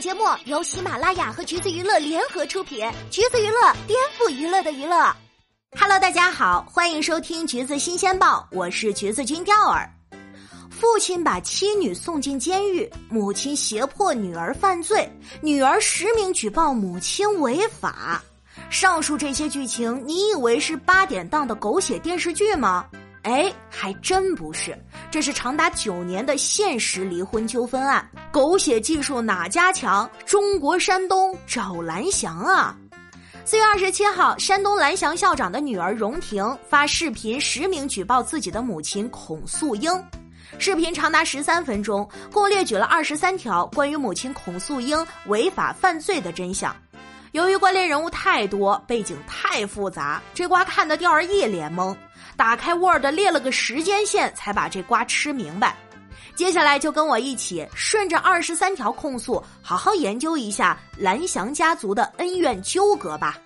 节目由喜马拉雅和橘子娱乐联合出品，橘子娱乐颠覆娱乐的娱乐。Hello，大家好，欢迎收听橘子新鲜报，我是橘子君钓儿。父亲把妻女送进监狱，母亲胁迫女儿犯罪，女儿实名举报母亲违法。上述这些剧情，你以为是八点档的狗血电视剧吗？哎，还真不是，这是长达九年的现实离婚纠纷案。狗血技术哪家强？中国山东找蓝翔啊！四月二十七号，山东蓝翔校长的女儿荣婷发视频实名举报自己的母亲孔素英。视频长达十三分钟，共列举了二十三条关于母亲孔素英违法犯罪的真相。由于关联人物太多，背景太复杂，这瓜看得钓儿一脸懵。打开 Word 列了个时间线，才把这瓜吃明白。接下来就跟我一起顺着二十三条控诉，好好研究一下蓝翔家族的恩怨纠葛吧。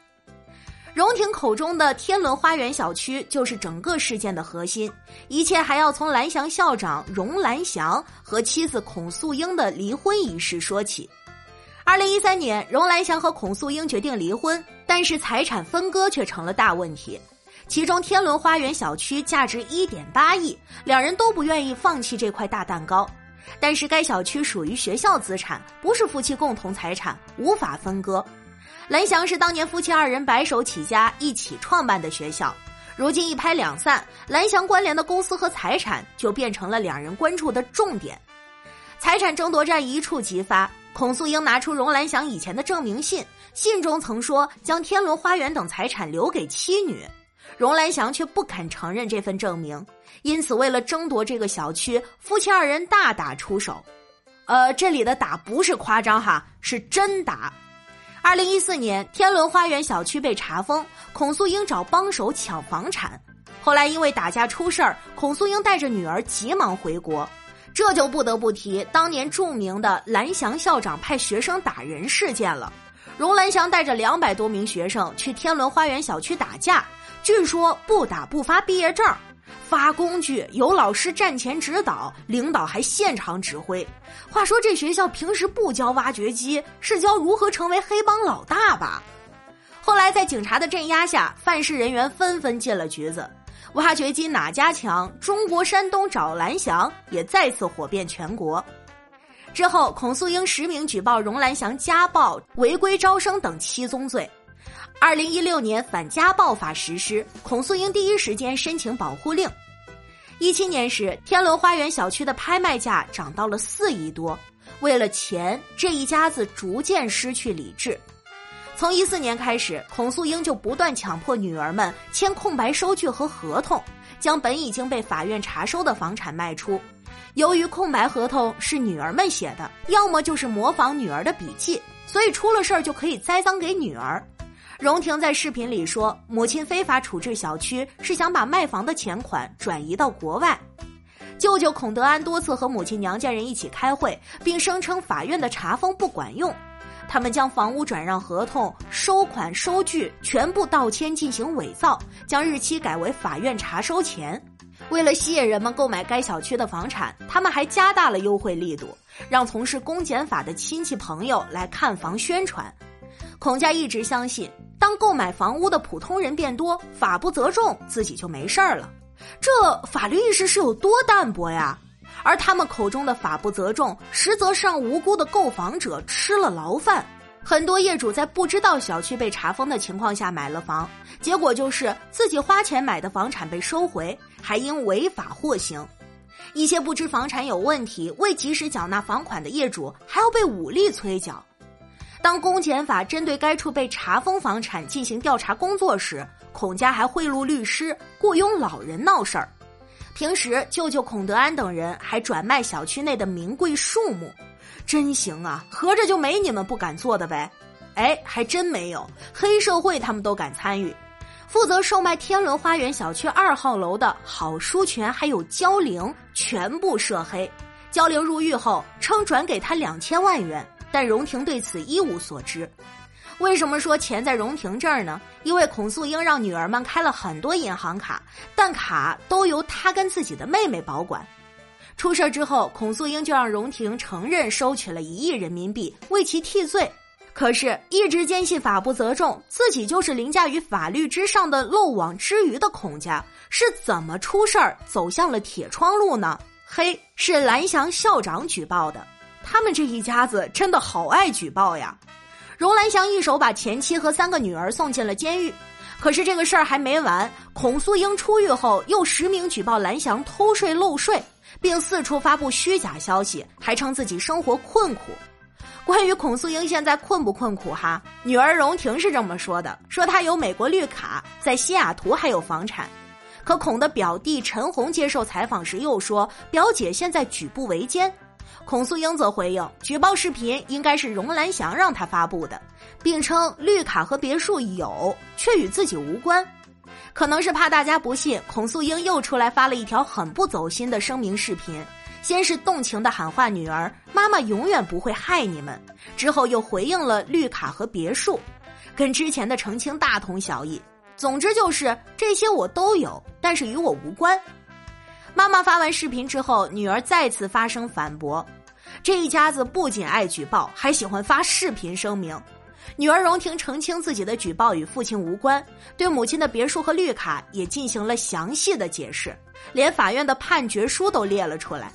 荣婷口中的天伦花园小区就是整个事件的核心，一切还要从蓝翔校长荣蓝翔和妻子孔素英的离婚仪式说起。二零一三年，荣蓝翔和孔素英决定离婚，但是财产分割却成了大问题。其中，天伦花园小区价值一点八亿，两人都不愿意放弃这块大蛋糕。但是，该小区属于学校资产，不是夫妻共同财产，无法分割。蓝翔是当年夫妻二人白手起家一起创办的学校，如今一拍两散，蓝翔关联的公司和财产就变成了两人关注的重点。财产争夺战一触即发，孔素英拿出荣蓝翔以前的证明信，信中曾说将天伦花园等财产留给妻女。荣兰祥却不肯承认这份证明，因此为了争夺这个小区，夫妻二人大打出手。呃，这里的打不是夸张哈，是真打。二零一四年，天伦花园小区被查封，孔素英找帮手抢房产，后来因为打架出事儿，孔素英带着女儿急忙回国。这就不得不提当年著名的蓝翔校长派学生打人事件了。荣兰祥带着两百多名学生去天伦花园小区打架。据说不打不发毕业证，发工具有老师站前指导，领导还现场指挥。话说这学校平时不教挖掘机，是教如何成为黑帮老大吧？后来在警察的镇压下，犯事人员纷纷进了局子。挖掘机哪家强？中国山东找蓝翔也再次火遍全国。之后，孔素英实名举报荣兰祥家暴、违规招生等七宗罪。二零一六年反家暴法实施，孔素英第一时间申请保护令。一七年时，天伦花园小区的拍卖价涨到了四亿多。为了钱，这一家子逐渐失去理智。从一四年开始，孔素英就不断强迫女儿们签空白收据和合同，将本已经被法院查收的房产卖出。由于空白合同是女儿们写的，要么就是模仿女儿的笔记，所以出了事儿就可以栽赃给女儿。荣婷在视频里说，母亲非法处置小区是想把卖房的钱款转移到国外。舅舅孔德安多次和母亲娘家人一起开会，并声称法院的查封不管用。他们将房屋转让合同、收款收据全部盗签进行伪造，将日期改为法院查收前。为了吸引人们购买该小区的房产，他们还加大了优惠力度，让从事公检法的亲戚朋友来看房宣传。孔家一直相信。当购买房屋的普通人变多，法不责众，自己就没事儿了。这法律意识是有多淡薄呀？而他们口中的法不责众，实则是让无辜的购房者吃了牢饭。很多业主在不知道小区被查封的情况下买了房，结果就是自己花钱买的房产被收回，还因违法获刑。一些不知房产有问题、未及时缴纳房款的业主，还要被武力催缴。当公检法针对该处被查封房产进行调查工作时，孔家还贿赂律师、雇佣老人闹事儿。平时舅舅孔德安等人还转卖小区内的名贵树木，真行啊！合着就没你们不敢做的呗？哎，还真没有，黑社会他们都敢参与。负责售卖天伦花园小区二号楼的郝书全还有焦玲全部涉黑。焦玲入狱后称转给他两千万元。但荣婷对此一无所知。为什么说钱在荣婷这儿呢？因为孔素英让女儿们开了很多银行卡，但卡都由她跟自己的妹妹保管。出事之后，孔素英就让荣廷承认收取了一亿人民币，为其替罪。可是，一直坚信法不责众，自己就是凌驾于法律之上的漏网之鱼的孔家，是怎么出事儿走向了铁窗路呢？嘿，是蓝翔校长举报的。他们这一家子真的好爱举报呀！荣兰祥一手把前妻和三个女儿送进了监狱，可是这个事儿还没完，孔素英出狱后又实名举报蓝翔偷税漏税，并四处发布虚假消息，还称自己生活困苦。关于孔素英现在困不困苦哈？女儿荣婷是这么说的：说她有美国绿卡，在西雅图还有房产。可孔的表弟陈红接受采访时又说，表姐现在举步维艰。孔素英则回应，举报视频应该是荣兰祥让他发布的，并称绿卡和别墅有，却与自己无关。可能是怕大家不信，孔素英又出来发了一条很不走心的声明视频。先是动情的喊话女儿：“妈妈永远不会害你们。”之后又回应了绿卡和别墅，跟之前的澄清大同小异。总之就是这些我都有，但是与我无关。妈妈发完视频之后，女儿再次发声反驳。这一家子不仅爱举报，还喜欢发视频声明。女儿荣婷澄清自己的举报与父亲无关，对母亲的别墅和绿卡也进行了详细的解释，连法院的判决书都列了出来。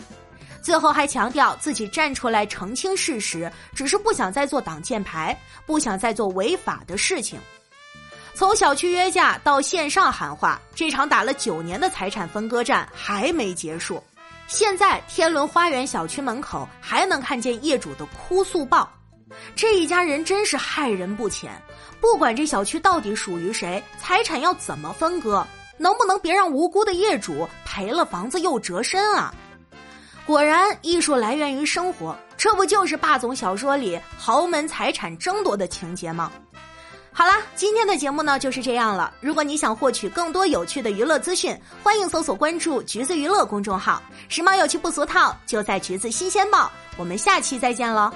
最后还强调自己站出来澄清事实，只是不想再做挡箭牌，不想再做违法的事情。从小区约架到线上喊话，这场打了九年的财产分割战还没结束。现在天伦花园小区门口还能看见业主的哭诉报，这一家人真是害人不浅。不管这小区到底属于谁，财产要怎么分割，能不能别让无辜的业主赔了房子又折身啊？果然，艺术来源于生活，这不就是霸总小说里豪门财产争夺的情节吗？好啦，今天的节目呢就是这样了。如果你想获取更多有趣的娱乐资讯，欢迎搜索关注“橘子娱乐”公众号，时髦有趣不俗套，就在橘子新鲜报。我们下期再见喽。